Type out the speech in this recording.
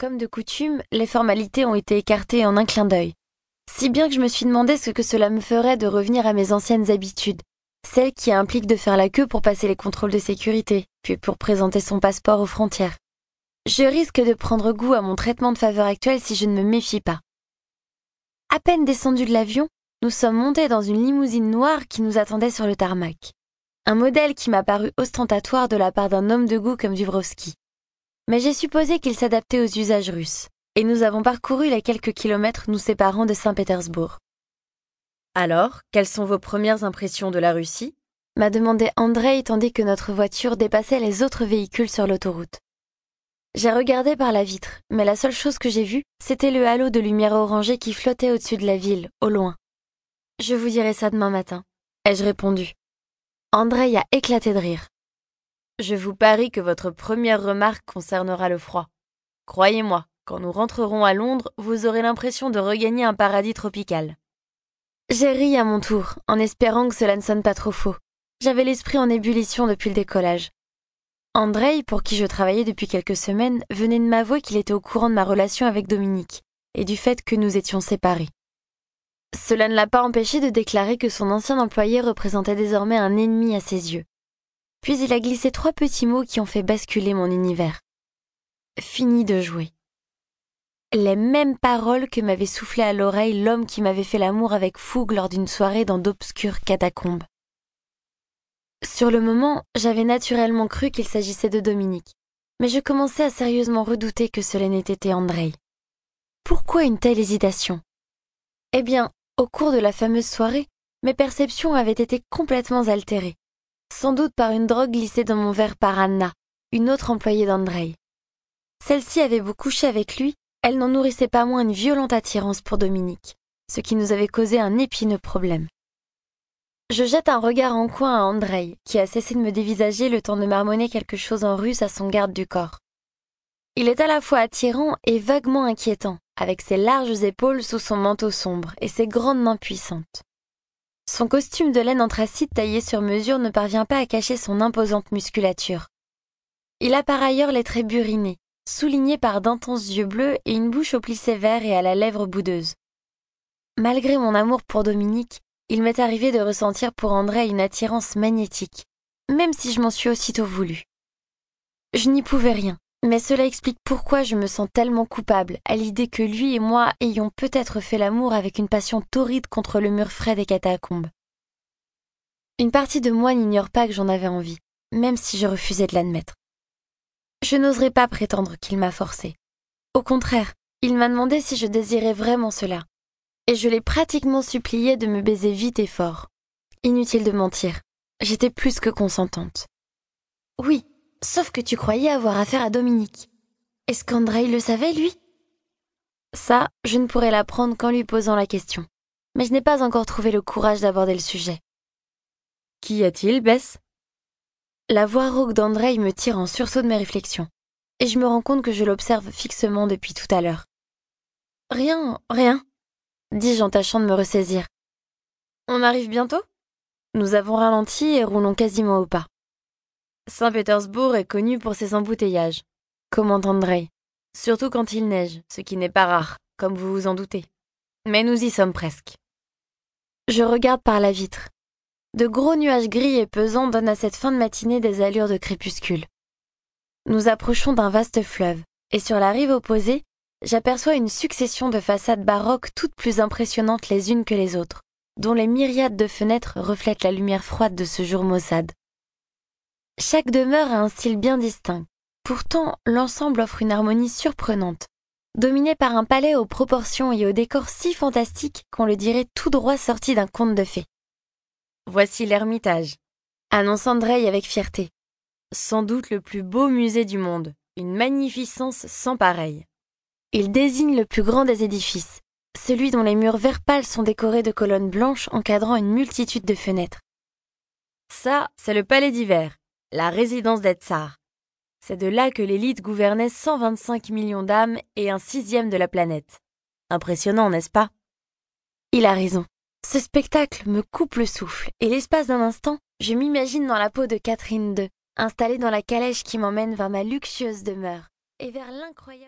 Comme de coutume, les formalités ont été écartées en un clin d'œil. Si bien que je me suis demandé ce que cela me ferait de revenir à mes anciennes habitudes, celles qui impliquent de faire la queue pour passer les contrôles de sécurité, puis pour présenter son passeport aux frontières. Je risque de prendre goût à mon traitement de faveur actuel si je ne me méfie pas. À peine descendu de l'avion, nous sommes montés dans une limousine noire qui nous attendait sur le tarmac. Un modèle qui m'a paru ostentatoire de la part d'un homme de goût comme Dubrovski. Mais j'ai supposé qu'il s'adaptait aux usages russes, et nous avons parcouru les quelques kilomètres nous séparant de Saint-Pétersbourg. Alors, quelles sont vos premières impressions de la Russie? M'a demandé Andrei tandis que notre voiture dépassait les autres véhicules sur l'autoroute. J'ai regardé par la vitre, mais la seule chose que j'ai vue, c'était le halo de lumière orangée qui flottait au-dessus de la ville, au loin. Je vous dirai ça demain matin, ai-je répondu. Andrei a éclaté de rire. Je vous parie que votre première remarque concernera le froid. Croyez-moi, quand nous rentrerons à Londres, vous aurez l'impression de regagner un paradis tropical. J'ai ri à mon tour, en espérant que cela ne sonne pas trop faux. J'avais l'esprit en ébullition depuis le décollage. Andrei, pour qui je travaillais depuis quelques semaines, venait de m'avouer qu'il était au courant de ma relation avec Dominique et du fait que nous étions séparés. Cela ne l'a pas empêché de déclarer que son ancien employé représentait désormais un ennemi à ses yeux. Puis il a glissé trois petits mots qui ont fait basculer mon univers. Fini de jouer. Les mêmes paroles que m'avait soufflé à l'oreille l'homme qui m'avait fait l'amour avec fougue lors d'une soirée dans d'obscures catacombes. Sur le moment, j'avais naturellement cru qu'il s'agissait de Dominique, mais je commençais à sérieusement redouter que cela n'ait été Andrei. Pourquoi une telle hésitation? Eh bien, au cours de la fameuse soirée, mes perceptions avaient été complètement altérées, sans doute par une drogue glissée dans mon verre par Anna, une autre employée d'Andrei. Celle-ci avait beau coucher avec lui, elle n'en nourrissait pas moins une violente attirance pour Dominique, ce qui nous avait causé un épineux problème. Je jette un regard en coin à Andrei, qui a cessé de me dévisager le temps de marmonner quelque chose en russe à son garde du corps. Il est à la fois attirant et vaguement inquiétant, avec ses larges épaules sous son manteau sombre et ses grandes mains puissantes. Son costume de laine anthracite taillé sur mesure ne parvient pas à cacher son imposante musculature. Il a par ailleurs les traits burinés, soulignés par d'intenses yeux bleus et une bouche au plis sévère et à la lèvre boudeuse. Malgré mon amour pour Dominique, il m'est arrivé de ressentir pour André une attirance magnétique, même si je m'en suis aussitôt voulu. Je n'y pouvais rien, mais cela explique pourquoi je me sens tellement coupable à l'idée que lui et moi ayons peut-être fait l'amour avec une passion torride contre le mur frais des catacombes. Une partie de moi n'ignore pas que j'en avais envie, même si je refusais de l'admettre. Je n'oserais pas prétendre qu'il m'a forcé. Au contraire, il m'a demandé si je désirais vraiment cela, et je l'ai pratiquement supplié de me baiser vite et fort. Inutile de mentir, j'étais plus que consentante. Oui, sauf que tu croyais avoir affaire à Dominique. Est-ce qu'André le savait, lui? Ça, je ne pourrais l'apprendre qu'en lui posant la question. Mais je n'ai pas encore trouvé le courage d'aborder le sujet. Qu'y a-t-il, Bess? La voix rauque d'André me tire en sursaut de mes réflexions, et je me rends compte que je l'observe fixement depuis tout à l'heure. Rien, rien, dis-je en tâchant de me ressaisir. On arrive bientôt? Nous avons ralenti et roulons quasiment au pas. Saint-Pétersbourg est connu pour ses embouteillages, commente Andrei, surtout quand il neige, ce qui n'est pas rare, comme vous vous en doutez. Mais nous y sommes presque. Je regarde par la vitre. De gros nuages gris et pesants donnent à cette fin de matinée des allures de crépuscule. Nous approchons d'un vaste fleuve, et sur la rive opposée, j'aperçois une succession de façades baroques toutes plus impressionnantes les unes que les autres, dont les myriades de fenêtres reflètent la lumière froide de ce jour maussade. Chaque demeure a un style bien distinct. Pourtant, l'ensemble offre une harmonie surprenante, dominée par un palais aux proportions et aux décors si fantastiques qu'on le dirait tout droit sorti d'un conte de fées. Voici l'Ermitage, annonce Andrei avec fierté. Sans doute le plus beau musée du monde, une magnificence sans pareille. Il désigne le plus grand des édifices, celui dont les murs vert pâle sont décorés de colonnes blanches encadrant une multitude de fenêtres. Ça, c'est le palais d'hiver, la résidence des tsars. C'est de là que l'élite gouvernait 125 millions d'âmes et un sixième de la planète. Impressionnant, n'est-ce pas? Il a raison. Ce spectacle me coupe le souffle, et l'espace d'un instant, je m'imagine dans la peau de Catherine II, installée dans la calèche qui m'emmène vers ma luxueuse demeure, et vers l'incroyable